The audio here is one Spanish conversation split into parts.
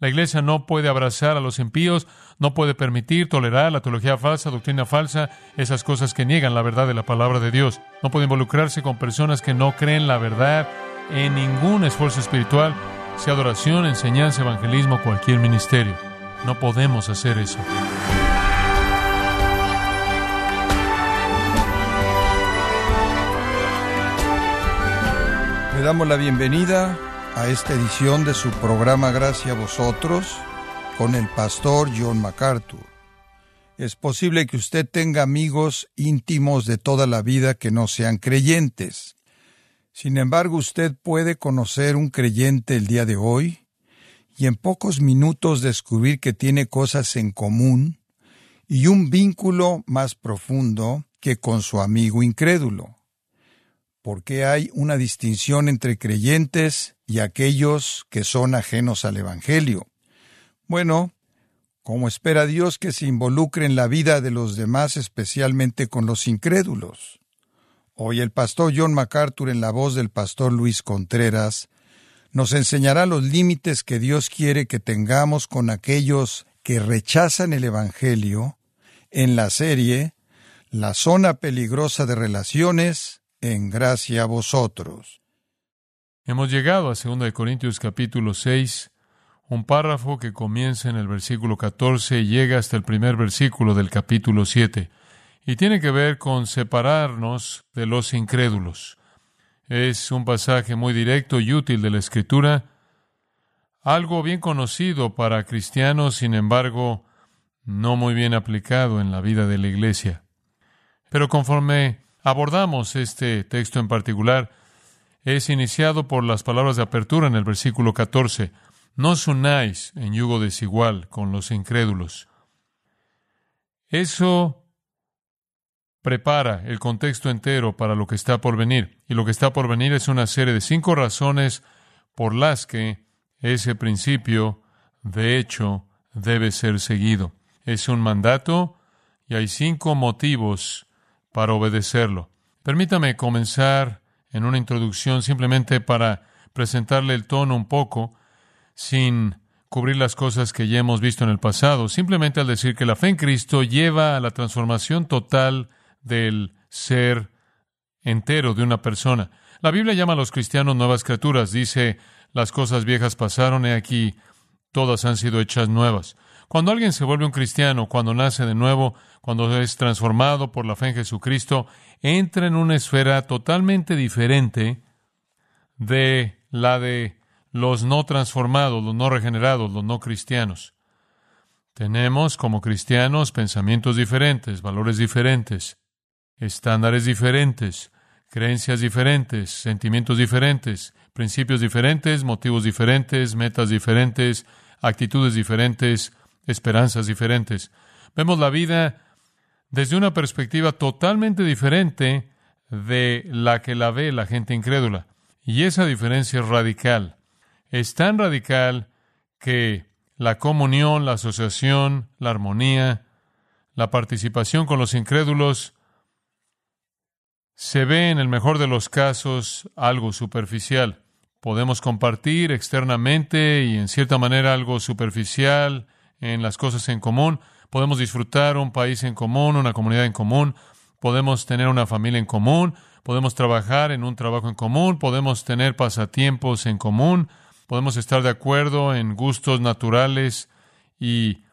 La iglesia no puede abrazar a los impíos, no puede permitir, tolerar la teología falsa, doctrina falsa, esas cosas que niegan la verdad de la palabra de Dios. No puede involucrarse con personas que no creen la verdad en ningún esfuerzo espiritual, sea adoración, enseñanza, evangelismo, cualquier ministerio. No podemos hacer eso. Le damos la bienvenida a esta edición de su programa Gracias a vosotros con el pastor John MacArthur. Es posible que usted tenga amigos íntimos de toda la vida que no sean creyentes. Sin embargo, usted puede conocer un creyente el día de hoy y en pocos minutos descubrir que tiene cosas en común y un vínculo más profundo que con su amigo incrédulo porque hay una distinción entre creyentes y aquellos que son ajenos al Evangelio. Bueno, ¿cómo espera Dios que se involucre en la vida de los demás, especialmente con los incrédulos? Hoy el pastor John MacArthur, en la voz del pastor Luis Contreras, nos enseñará los límites que Dios quiere que tengamos con aquellos que rechazan el Evangelio en la serie La zona peligrosa de relaciones en gracia a vosotros. Hemos llegado a 2 Corintios capítulo 6, un párrafo que comienza en el versículo 14 y llega hasta el primer versículo del capítulo 7, y tiene que ver con separarnos de los incrédulos. Es un pasaje muy directo y útil de la Escritura, algo bien conocido para cristianos, sin embargo, no muy bien aplicado en la vida de la Iglesia. Pero conforme abordamos este texto en particular es iniciado por las palabras de apertura en el versículo 14. No os unáis en yugo desigual con los incrédulos. Eso prepara el contexto entero para lo que está por venir. Y lo que está por venir es una serie de cinco razones por las que ese principio, de hecho, debe ser seguido. Es un mandato y hay cinco motivos para obedecerlo. Permítame comenzar en una introducción simplemente para presentarle el tono un poco, sin cubrir las cosas que ya hemos visto en el pasado, simplemente al decir que la fe en Cristo lleva a la transformación total del ser entero de una persona. La Biblia llama a los cristianos nuevas criaturas, dice, las cosas viejas pasaron, y aquí todas han sido hechas nuevas. Cuando alguien se vuelve un cristiano, cuando nace de nuevo, cuando es transformado por la fe en Jesucristo, entra en una esfera totalmente diferente de la de los no transformados, los no regenerados, los no cristianos. Tenemos como cristianos pensamientos diferentes, valores diferentes, estándares diferentes, creencias diferentes, sentimientos diferentes, principios diferentes, motivos diferentes, metas diferentes, actitudes diferentes, esperanzas diferentes. Vemos la vida desde una perspectiva totalmente diferente de la que la ve la gente incrédula. Y esa diferencia es radical. Es tan radical que la comunión, la asociación, la armonía, la participación con los incrédulos se ve en el mejor de los casos algo superficial. Podemos compartir externamente y en cierta manera algo superficial en las cosas en común, podemos disfrutar un país en común, una comunidad en común, podemos tener una familia en común, podemos trabajar en un trabajo en común, podemos tener pasatiempos en común, podemos estar de acuerdo en gustos naturales y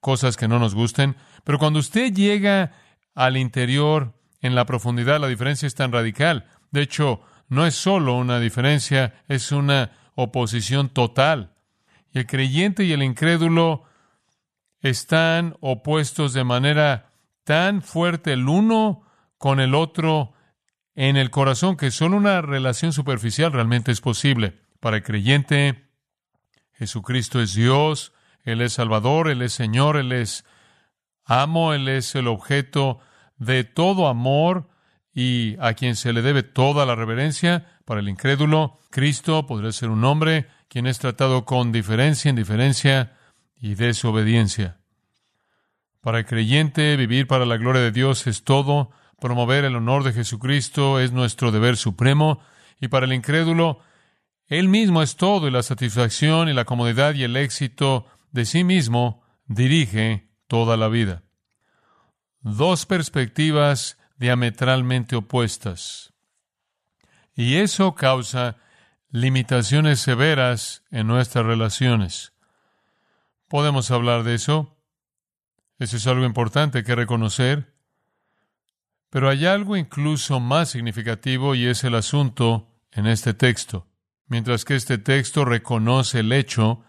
cosas que no nos gusten, pero cuando usted llega al interior, en la profundidad, la diferencia es tan radical. De hecho, no es solo una diferencia, es una oposición total. Y el creyente y el incrédulo están opuestos de manera tan fuerte el uno con el otro en el corazón que solo una relación superficial realmente es posible. Para el creyente, Jesucristo es Dios, Él es Salvador, Él es Señor, Él es amo, Él es el objeto de todo amor y a quien se le debe toda la reverencia. Para el incrédulo, Cristo podría ser un hombre quien es tratado con diferencia, indiferencia y desobediencia. Para el creyente, vivir para la gloria de Dios es todo, promover el honor de Jesucristo es nuestro deber supremo, y para el incrédulo, Él mismo es todo y la satisfacción y la comodidad y el éxito de sí mismo dirige toda la vida. Dos perspectivas diametralmente opuestas. Y eso causa limitaciones severas en nuestras relaciones. ¿Podemos hablar de eso? Eso es algo importante que reconocer. Pero hay algo incluso más significativo y es el asunto en este texto. Mientras que este texto reconoce el hecho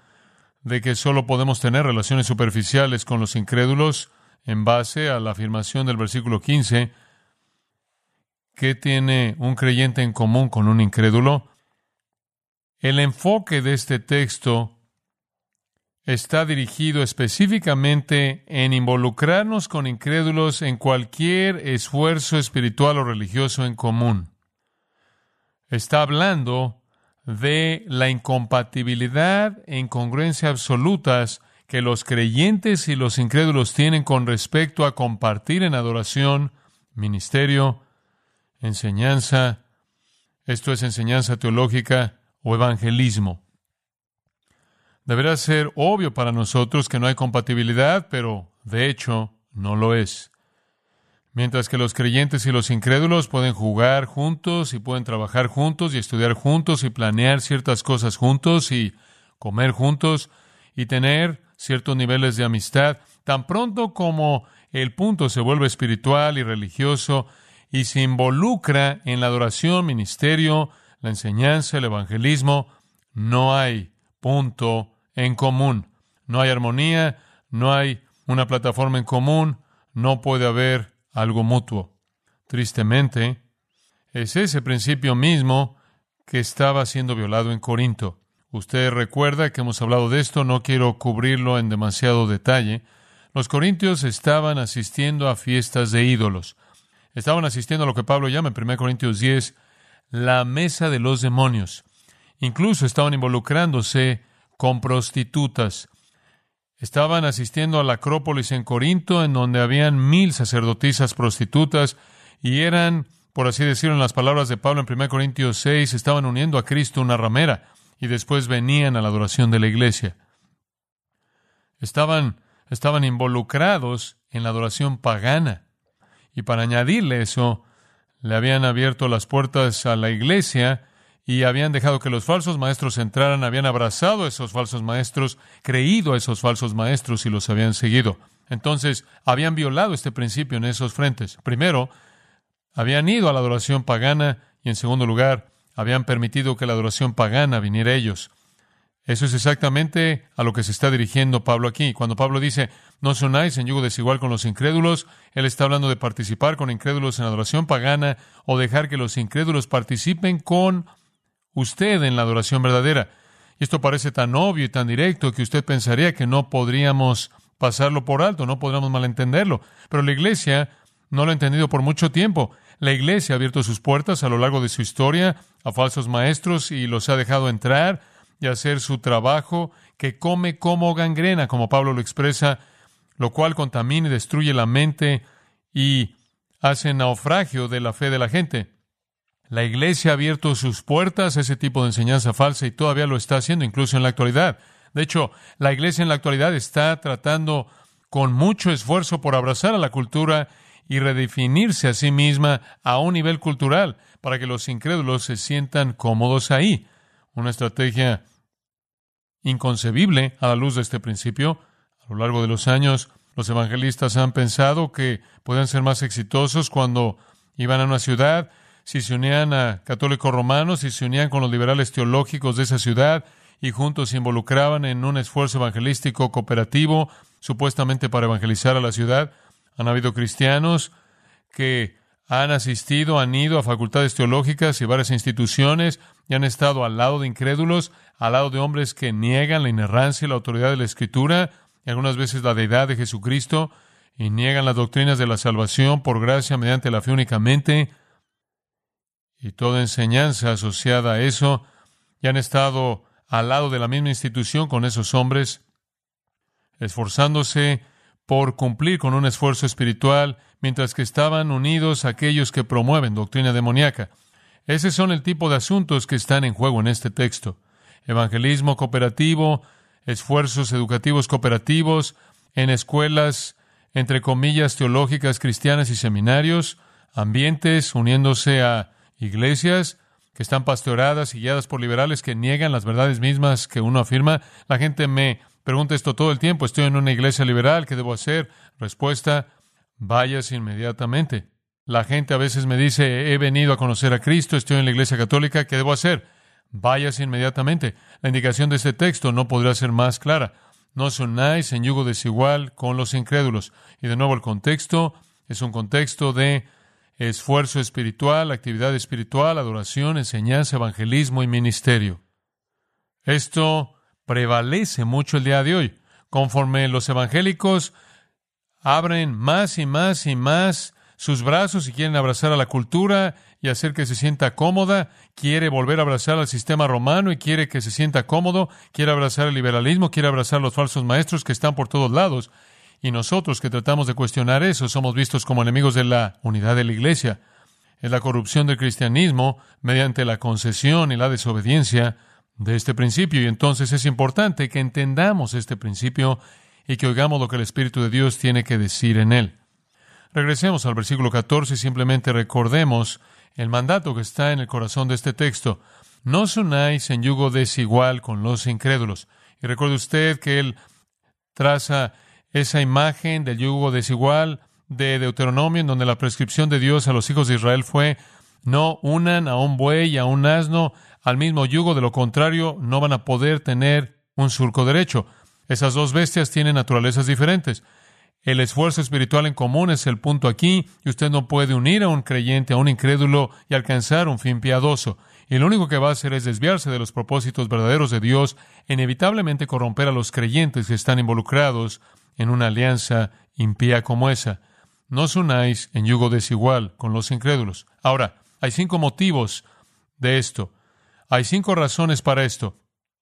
de que solo podemos tener relaciones superficiales con los incrédulos en base a la afirmación del versículo 15, ¿qué tiene un creyente en común con un incrédulo? El enfoque de este texto está dirigido específicamente en involucrarnos con incrédulos en cualquier esfuerzo espiritual o religioso en común. Está hablando de la incompatibilidad e incongruencia absolutas que los creyentes y los incrédulos tienen con respecto a compartir en adoración, ministerio, enseñanza, esto es enseñanza teológica o evangelismo. Deberá ser obvio para nosotros que no hay compatibilidad, pero de hecho no lo es. Mientras que los creyentes y los incrédulos pueden jugar juntos y pueden trabajar juntos y estudiar juntos y planear ciertas cosas juntos y comer juntos y tener ciertos niveles de amistad, tan pronto como el punto se vuelve espiritual y religioso y se involucra en la adoración, ministerio, la enseñanza, el evangelismo, no hay punto en común. No hay armonía, no hay una plataforma en común, no puede haber algo mutuo. Tristemente, es ese principio mismo que estaba siendo violado en Corinto. Usted recuerda que hemos hablado de esto, no quiero cubrirlo en demasiado detalle. Los corintios estaban asistiendo a fiestas de ídolos. Estaban asistiendo a lo que Pablo llama en 1 Corintios 10 la mesa de los demonios. Incluso estaban involucrándose con prostitutas. Estaban asistiendo a la Acrópolis en Corinto, en donde habían mil sacerdotisas prostitutas, y eran, por así decirlo, en las palabras de Pablo en 1 Corintios 6, estaban uniendo a Cristo una ramera, y después venían a la adoración de la iglesia. Estaban, estaban involucrados en la adoración pagana. Y para añadirle eso, le habían abierto las puertas a la iglesia y habían dejado que los falsos maestros entraran, habían abrazado a esos falsos maestros, creído a esos falsos maestros y los habían seguido. Entonces, habían violado este principio en esos frentes. Primero, habían ido a la adoración pagana y en segundo lugar, habían permitido que la adoración pagana viniera a ellos. Eso es exactamente a lo que se está dirigiendo Pablo aquí. Cuando Pablo dice, no sonáis en yugo desigual con los incrédulos, él está hablando de participar con incrédulos en adoración pagana o dejar que los incrédulos participen con usted en la adoración verdadera. Y esto parece tan obvio y tan directo que usted pensaría que no podríamos pasarlo por alto, no podríamos malentenderlo. Pero la iglesia no lo ha entendido por mucho tiempo. La iglesia ha abierto sus puertas a lo largo de su historia a falsos maestros y los ha dejado entrar y hacer su trabajo que come como gangrena, como Pablo lo expresa, lo cual contamina y destruye la mente y hace naufragio de la fe de la gente. La iglesia ha abierto sus puertas a ese tipo de enseñanza falsa y todavía lo está haciendo, incluso en la actualidad. De hecho, la iglesia en la actualidad está tratando con mucho esfuerzo por abrazar a la cultura y redefinirse a sí misma a un nivel cultural para que los incrédulos se sientan cómodos ahí. Una estrategia inconcebible a la luz de este principio. A lo largo de los años, los evangelistas han pensado que podían ser más exitosos cuando iban a una ciudad si se unían a católicos romanos, si se unían con los liberales teológicos de esa ciudad y juntos se involucraban en un esfuerzo evangelístico cooperativo, supuestamente para evangelizar a la ciudad. Han habido cristianos que han asistido, han ido a facultades teológicas y varias instituciones y han estado al lado de incrédulos, al lado de hombres que niegan la inerrancia y la autoridad de la Escritura y algunas veces la deidad de Jesucristo y niegan las doctrinas de la salvación por gracia mediante la fe únicamente y toda enseñanza asociada a eso, y han estado al lado de la misma institución con esos hombres, esforzándose por cumplir con un esfuerzo espiritual, mientras que estaban unidos aquellos que promueven doctrina demoníaca. Ese son el tipo de asuntos que están en juego en este texto. Evangelismo cooperativo, esfuerzos educativos cooperativos en escuelas, entre comillas, teológicas cristianas y seminarios, ambientes uniéndose a iglesias que están pastoreadas y guiadas por liberales que niegan las verdades mismas que uno afirma. La gente me pregunta esto todo el tiempo. Estoy en una iglesia liberal, ¿qué debo hacer? Respuesta, vayas inmediatamente. La gente a veces me dice, he venido a conocer a Cristo, estoy en la iglesia católica, ¿qué debo hacer? Vayas inmediatamente. La indicación de este texto no podría ser más clara. No os unáis en yugo desigual con los incrédulos. Y de nuevo el contexto es un contexto de esfuerzo espiritual, actividad espiritual, adoración, enseñanza, evangelismo y ministerio. Esto prevalece mucho el día de hoy. Conforme los evangélicos abren más y más y más sus brazos y quieren abrazar a la cultura y hacer que se sienta cómoda, quiere volver a abrazar al sistema romano y quiere que se sienta cómodo, quiere abrazar el liberalismo, quiere abrazar los falsos maestros que están por todos lados. Y nosotros que tratamos de cuestionar eso somos vistos como enemigos de la unidad de la Iglesia. Es la corrupción del cristianismo mediante la concesión y la desobediencia de este principio. Y entonces es importante que entendamos este principio y que oigamos lo que el Espíritu de Dios tiene que decir en él. Regresemos al versículo 14 y simplemente recordemos el mandato que está en el corazón de este texto. No os unáis en yugo desigual con los incrédulos. Y recuerde usted que él traza esa imagen del yugo desigual de Deuteronomio, en donde la prescripción de Dios a los hijos de Israel fue no unan a un buey y a un asno al mismo yugo, de lo contrario no van a poder tener un surco derecho. Esas dos bestias tienen naturalezas diferentes. El esfuerzo espiritual en común es el punto aquí, y usted no puede unir a un creyente, a un incrédulo y alcanzar un fin piadoso. Y lo único que va a hacer es desviarse de los propósitos verdaderos de Dios, inevitablemente corromper a los creyentes que están involucrados en una alianza impía como esa. No os unáis en yugo desigual con los incrédulos. Ahora, hay cinco motivos de esto. Hay cinco razones para esto.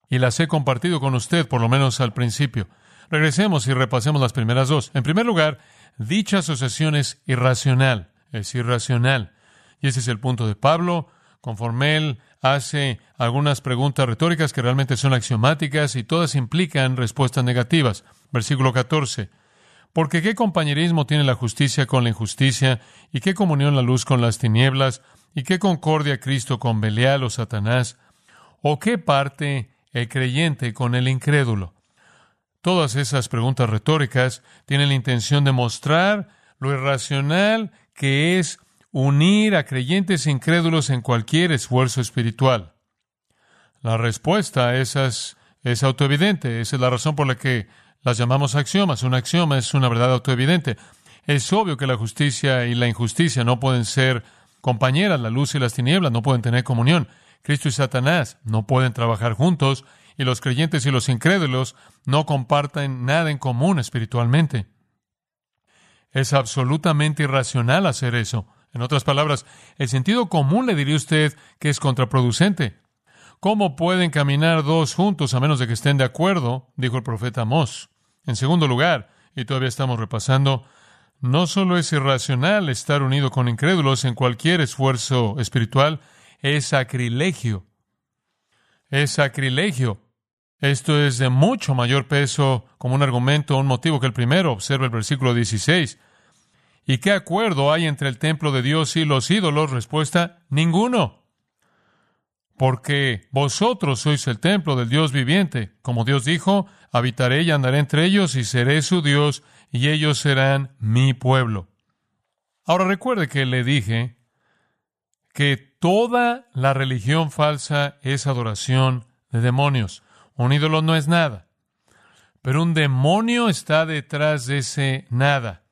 Y las he compartido con usted, por lo menos al principio. Regresemos y repasemos las primeras dos. En primer lugar, dicha asociación es irracional. Es irracional. Y ese es el punto de Pablo. Conforme él hace algunas preguntas retóricas que realmente son axiomáticas y todas implican respuestas negativas. Versículo 14. Porque qué compañerismo tiene la justicia con la injusticia, y qué comunión la luz con las tinieblas, y qué concordia Cristo con Belial o Satanás, o qué parte el creyente con el incrédulo. Todas esas preguntas retóricas tienen la intención de mostrar lo irracional que es unir a creyentes incrédulos en cualquier esfuerzo espiritual. La respuesta a esas es autoevidente. Esa es la razón por la que las llamamos axiomas. Un axioma es una verdad autoevidente. Es obvio que la justicia y la injusticia no pueden ser compañeras. La luz y las tinieblas no pueden tener comunión. Cristo y Satanás no pueden trabajar juntos y los creyentes y los incrédulos no comparten nada en común espiritualmente. Es absolutamente irracional hacer eso. En otras palabras, el sentido común le diría usted que es contraproducente. ¿Cómo pueden caminar dos juntos a menos de que estén de acuerdo? dijo el profeta Amós. En segundo lugar, y todavía estamos repasando, no solo es irracional estar unido con incrédulos en cualquier esfuerzo espiritual, es sacrilegio. Es sacrilegio. Esto es de mucho mayor peso como un argumento un motivo que el primero. Observa el versículo 16. ¿Y qué acuerdo hay entre el templo de Dios y los ídolos? Respuesta, ninguno. Porque vosotros sois el templo del Dios viviente. Como Dios dijo, habitaré y andaré entre ellos y seré su Dios y ellos serán mi pueblo. Ahora recuerde que le dije que toda la religión falsa es adoración de demonios. Un ídolo no es nada. Pero un demonio está detrás de ese nada,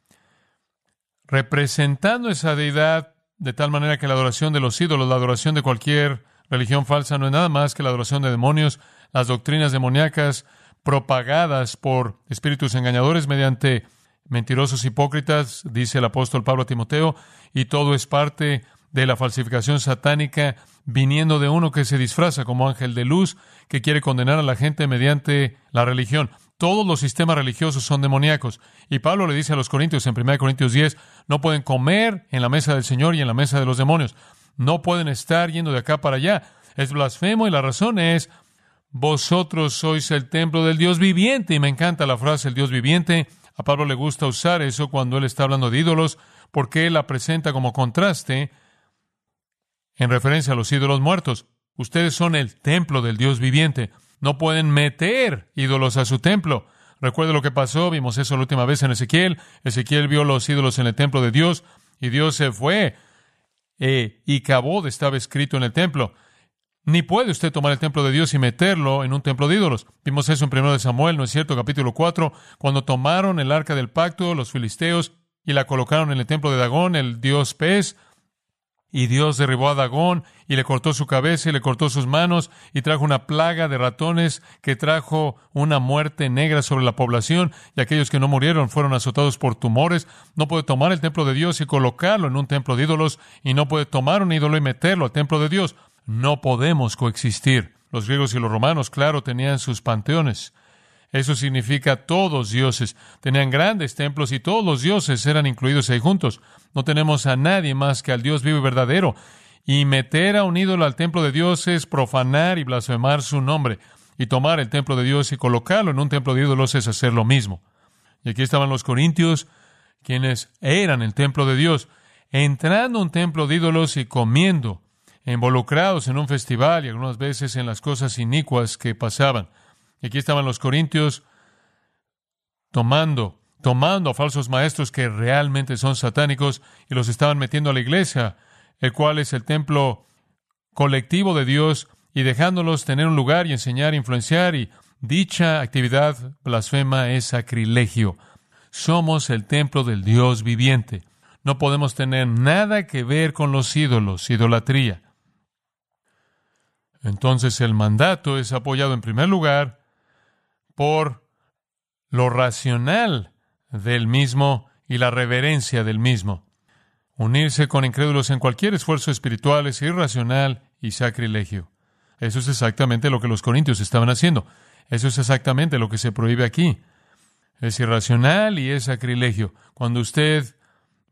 representando esa deidad de tal manera que la adoración de los ídolos, la adoración de cualquier religión falsa no es nada más que la adoración de demonios, las doctrinas demoníacas propagadas por espíritus engañadores mediante mentirosos hipócritas, dice el apóstol Pablo a Timoteo, y todo es parte de la falsificación satánica viniendo de uno que se disfraza como ángel de luz, que quiere condenar a la gente mediante la religión. Todos los sistemas religiosos son demoníacos. Y Pablo le dice a los Corintios en 1 Corintios 10, no pueden comer en la mesa del Señor y en la mesa de los demonios. No pueden estar yendo de acá para allá. Es blasfemo y la razón es, vosotros sois el templo del Dios viviente. Y me encanta la frase el Dios viviente. A Pablo le gusta usar eso cuando él está hablando de ídolos, porque él la presenta como contraste en referencia a los ídolos muertos. Ustedes son el templo del Dios viviente. No pueden meter ídolos a su templo. Recuerde lo que pasó, vimos eso la última vez en Ezequiel. Ezequiel vio los ídolos en el templo de Dios y Dios se fue eh, y Cabod estaba escrito en el templo. Ni puede usted tomar el templo de Dios y meterlo en un templo de ídolos. Vimos eso en 1 de Samuel, ¿no es cierto? Capítulo 4, cuando tomaron el arca del pacto, los filisteos, y la colocaron en el templo de Dagón, el dios pez, y Dios derribó a Dagón y le cortó su cabeza y le cortó sus manos y trajo una plaga de ratones que trajo una muerte negra sobre la población y aquellos que no murieron fueron azotados por tumores. No puede tomar el templo de Dios y colocarlo en un templo de ídolos y no puede tomar un ídolo y meterlo al templo de Dios. No podemos coexistir. Los griegos y los romanos, claro, tenían sus panteones. Eso significa todos dioses. Tenían grandes templos y todos los dioses eran incluidos ahí juntos. No tenemos a nadie más que al Dios vivo y verdadero. Y meter a un ídolo al templo de Dios es profanar y blasfemar su nombre. Y tomar el templo de Dios y colocarlo en un templo de ídolos es hacer lo mismo. Y aquí estaban los corintios, quienes eran el templo de Dios, entrando a un templo de ídolos y comiendo, involucrados en un festival y algunas veces en las cosas inicuas que pasaban. Aquí estaban los corintios tomando, tomando a falsos maestros que realmente son satánicos y los estaban metiendo a la iglesia, el cual es el templo colectivo de Dios, y dejándolos tener un lugar y enseñar, influenciar, y dicha actividad blasfema es sacrilegio. Somos el templo del Dios viviente. No podemos tener nada que ver con los ídolos, idolatría. Entonces el mandato es apoyado en primer lugar por lo racional del mismo y la reverencia del mismo. Unirse con incrédulos en cualquier esfuerzo espiritual es irracional y sacrilegio. Eso es exactamente lo que los corintios estaban haciendo. Eso es exactamente lo que se prohíbe aquí. Es irracional y es sacrilegio. Cuando usted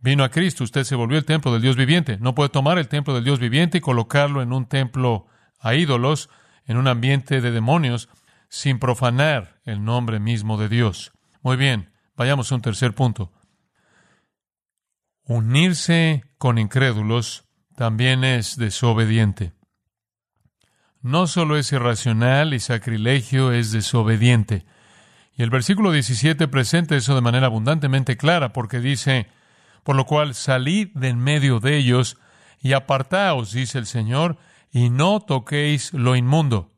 vino a Cristo, usted se volvió el templo del Dios viviente. No puede tomar el templo del Dios viviente y colocarlo en un templo a ídolos, en un ambiente de demonios, sin profanar el nombre mismo de Dios. Muy bien, vayamos a un tercer punto. Unirse con incrédulos también es desobediente. No solo es irracional y sacrilegio, es desobediente. Y el versículo 17 presenta eso de manera abundantemente clara, porque dice, por lo cual salid de en medio de ellos y apartaos, dice el Señor, y no toquéis lo inmundo.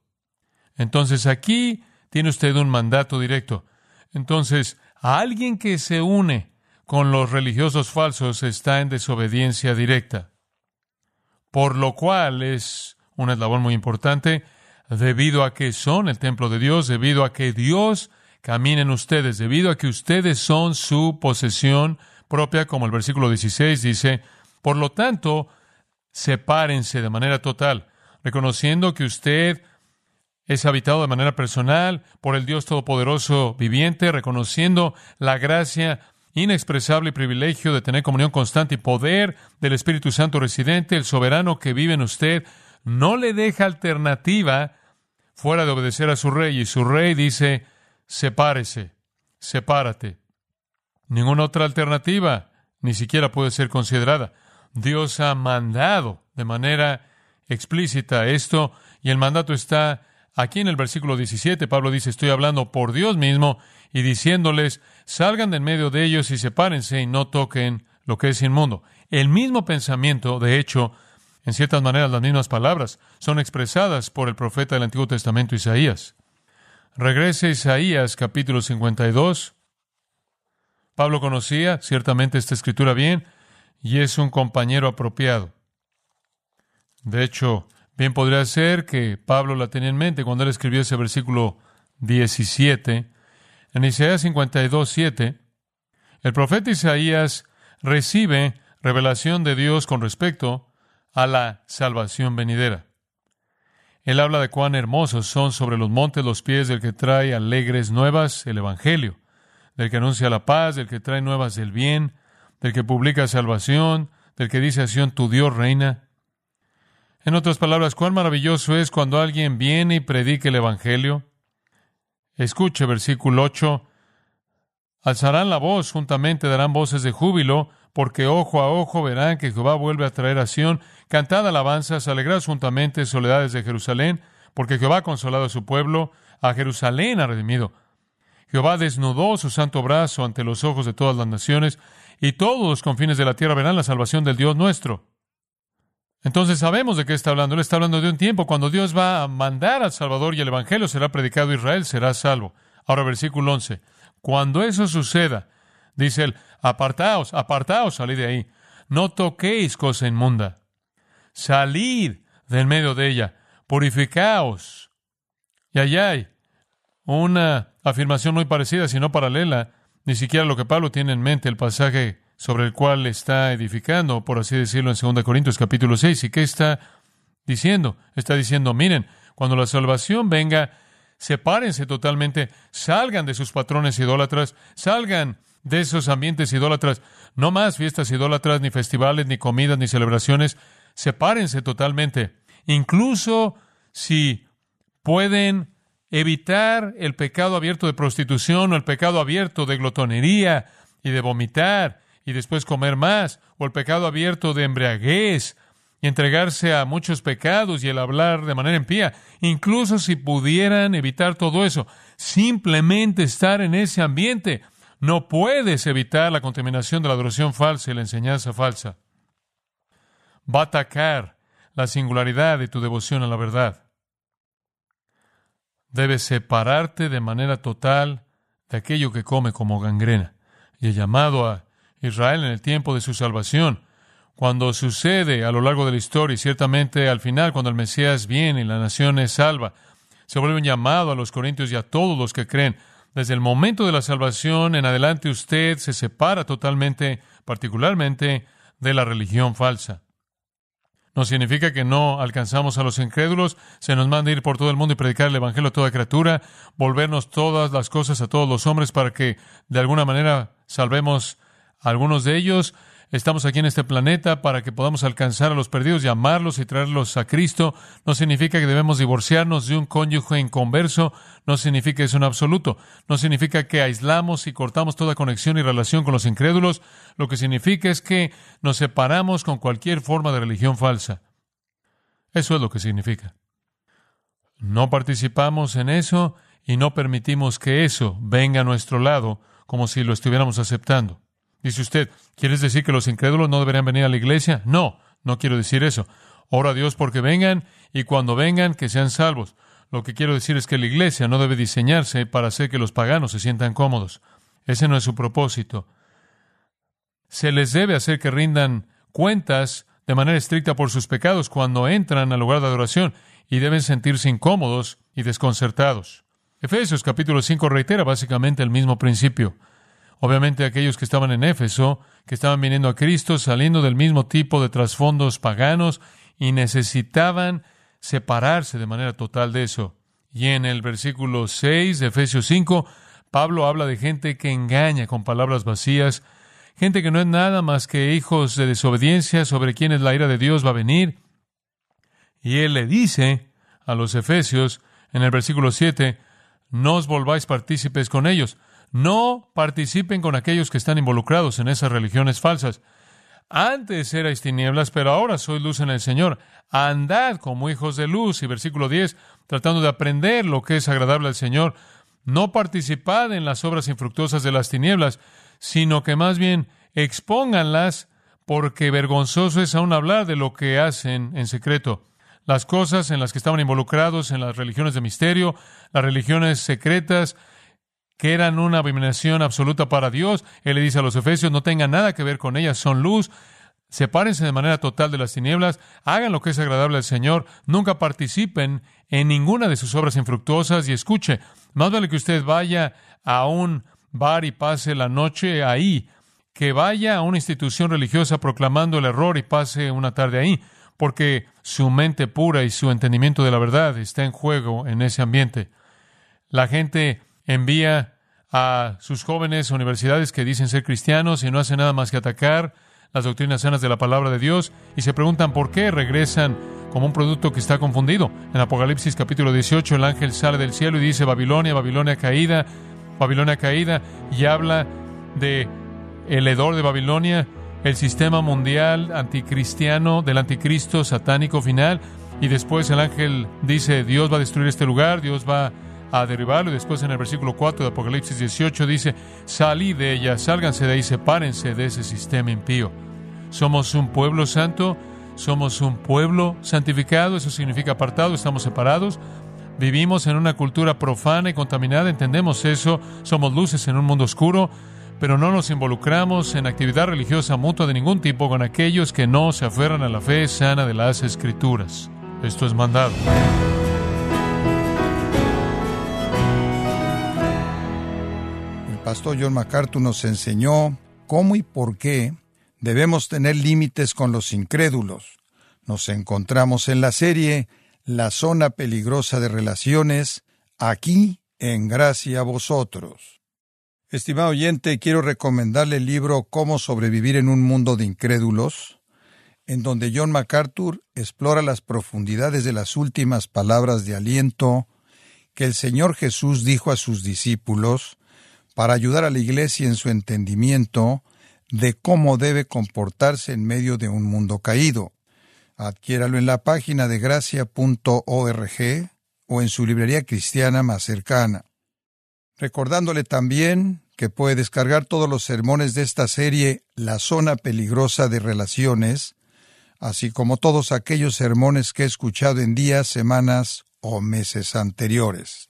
Entonces aquí tiene usted un mandato directo. Entonces, a alguien que se une con los religiosos falsos está en desobediencia directa. Por lo cual es un eslabón muy importante, debido a que son el templo de Dios, debido a que Dios camina en ustedes, debido a que ustedes son su posesión propia, como el versículo 16 dice, por lo tanto, sepárense de manera total, reconociendo que usted es habitado de manera personal por el Dios Todopoderoso viviente, reconociendo la gracia inexpresable y privilegio de tener comunión constante y poder del Espíritu Santo residente, el soberano que vive en usted, no le deja alternativa fuera de obedecer a su rey. Y su rey dice, sepárese, sepárate. Ninguna otra alternativa ni siquiera puede ser considerada. Dios ha mandado de manera explícita esto y el mandato está Aquí en el versículo 17, Pablo dice, estoy hablando por Dios mismo y diciéndoles, salgan de en medio de ellos y sepárense y no toquen lo que es inmundo. El mismo pensamiento, de hecho, en ciertas maneras las mismas palabras, son expresadas por el profeta del Antiguo Testamento Isaías. Regrese a Isaías capítulo 52. Pablo conocía ciertamente esta escritura bien y es un compañero apropiado. De hecho, Bien podría ser que Pablo la tenía en mente cuando él escribió ese versículo 17. En Isaías 52, 7, el profeta Isaías recibe revelación de Dios con respecto a la salvación venidera. Él habla de cuán hermosos son sobre los montes los pies del que trae alegres nuevas el Evangelio, del que anuncia la paz, del que trae nuevas del bien, del que publica salvación, del que dice a tu Dios reina. En otras palabras, cuán maravilloso es cuando alguien viene y predique el Evangelio. Escuche versículo 8. Alzarán la voz, juntamente darán voces de júbilo, porque ojo a ojo verán que Jehová vuelve a traer a. Cantad alabanzas, alegrad juntamente soledades de Jerusalén, porque Jehová ha consolado a su pueblo, a Jerusalén ha redimido. Jehová desnudó su santo brazo ante los ojos de todas las naciones, y todos los confines de la tierra verán la salvación del Dios nuestro. Entonces sabemos de qué está hablando. Él está hablando de un tiempo cuando Dios va a mandar al Salvador y el Evangelio será predicado a Israel, será salvo. Ahora versículo 11. Cuando eso suceda, dice él, apartaos, apartaos, salid de ahí. No toquéis cosa inmunda. Salid del medio de ella. Purificaos. Y allá hay una afirmación muy parecida, si no paralela, ni siquiera lo que Pablo tiene en mente, el pasaje sobre el cual está edificando, por así decirlo, en 2 Corintios capítulo 6. ¿Y qué está diciendo? Está diciendo, miren, cuando la salvación venga, sepárense totalmente, salgan de sus patrones idólatras, salgan de esos ambientes idólatras, no más fiestas idólatras, ni festivales, ni comidas, ni celebraciones, sepárense totalmente. Incluso si pueden evitar el pecado abierto de prostitución o el pecado abierto de glotonería y de vomitar y después comer más, o el pecado abierto de embriaguez y entregarse a muchos pecados y el hablar de manera impía, incluso si pudieran evitar todo eso, simplemente estar en ese ambiente, no puedes evitar la contaminación de la adoración falsa y la enseñanza falsa. Va a atacar la singularidad de tu devoción a la verdad. Debes separarte de manera total de aquello que come como gangrena. Y he llamado a Israel en el tiempo de su salvación. Cuando sucede a lo largo de la historia y ciertamente al final, cuando el Mesías viene y la nación es salva, se vuelve un llamado a los corintios y a todos los que creen. Desde el momento de la salvación en adelante usted se separa totalmente, particularmente, de la religión falsa. No significa que no alcanzamos a los incrédulos, se nos manda ir por todo el mundo y predicar el Evangelio a toda criatura, volvernos todas las cosas a todos los hombres para que de alguna manera salvemos algunos de ellos estamos aquí en este planeta para que podamos alcanzar a los perdidos, llamarlos y traerlos a Cristo. No significa que debemos divorciarnos de un cónyuge inconverso. No significa eso en absoluto. No significa que aislamos y cortamos toda conexión y relación con los incrédulos. Lo que significa es que nos separamos con cualquier forma de religión falsa. Eso es lo que significa. No participamos en eso y no permitimos que eso venga a nuestro lado como si lo estuviéramos aceptando. Dice usted, ¿quieres decir que los incrédulos no deberían venir a la iglesia? No, no quiero decir eso. Ora a Dios porque vengan y cuando vengan que sean salvos. Lo que quiero decir es que la iglesia no debe diseñarse para hacer que los paganos se sientan cómodos. Ese no es su propósito. Se les debe hacer que rindan cuentas de manera estricta por sus pecados cuando entran al lugar de adoración y deben sentirse incómodos y desconcertados. Efesios capítulo 5 reitera básicamente el mismo principio. Obviamente aquellos que estaban en Éfeso, que estaban viniendo a Cristo, saliendo del mismo tipo de trasfondos paganos y necesitaban separarse de manera total de eso. Y en el versículo 6 de Efesios 5, Pablo habla de gente que engaña con palabras vacías, gente que no es nada más que hijos de desobediencia sobre quienes la ira de Dios va a venir. Y él le dice a los Efesios en el versículo 7, no os volváis partícipes con ellos. No participen con aquellos que están involucrados en esas religiones falsas. Antes erais tinieblas, pero ahora sois luz en el Señor. Andad como hijos de luz. Y versículo 10, tratando de aprender lo que es agradable al Señor. No participad en las obras infructuosas de las tinieblas, sino que más bien expónganlas, porque vergonzoso es aún hablar de lo que hacen en secreto. Las cosas en las que estaban involucrados en las religiones de misterio, las religiones secretas, que eran una abominación absoluta para Dios. Él le dice a los efesios, no tengan nada que ver con ellas, son luz, sepárense de manera total de las tinieblas, hagan lo que es agradable al Señor, nunca participen en ninguna de sus obras infructuosas y escuche, más vale que usted vaya a un bar y pase la noche ahí, que vaya a una institución religiosa proclamando el error y pase una tarde ahí, porque su mente pura y su entendimiento de la verdad está en juego en ese ambiente. La gente envía a sus jóvenes a universidades que dicen ser cristianos y no hacen nada más que atacar las doctrinas sanas de la palabra de Dios y se preguntan por qué regresan como un producto que está confundido. En Apocalipsis capítulo 18 el ángel sale del cielo y dice Babilonia, Babilonia caída, Babilonia caída y habla de el hedor de Babilonia, el sistema mundial anticristiano del anticristo satánico final y después el ángel dice Dios va a destruir este lugar, Dios va a derribarlo y después en el versículo 4 de Apocalipsis 18 dice salid de ella, sálganse de ahí, sepárense de ese sistema impío. Somos un pueblo santo, somos un pueblo santificado, eso significa apartado, estamos separados. Vivimos en una cultura profana y contaminada, entendemos eso, somos luces en un mundo oscuro, pero no nos involucramos en actividad religiosa mutua de ningún tipo con aquellos que no se aferran a la fe sana de las escrituras. Esto es mandado. Pastor John MacArthur nos enseñó cómo y por qué debemos tener límites con los incrédulos. Nos encontramos en la serie La zona peligrosa de relaciones, aquí en gracia a vosotros. Estimado oyente, quiero recomendarle el libro Cómo sobrevivir en un mundo de incrédulos, en donde John MacArthur explora las profundidades de las últimas palabras de aliento que el Señor Jesús dijo a sus discípulos para ayudar a la Iglesia en su entendimiento de cómo debe comportarse en medio de un mundo caído. Adquiéralo en la página de gracia.org o en su librería cristiana más cercana. Recordándole también que puede descargar todos los sermones de esta serie La zona peligrosa de relaciones, así como todos aquellos sermones que he escuchado en días, semanas o meses anteriores,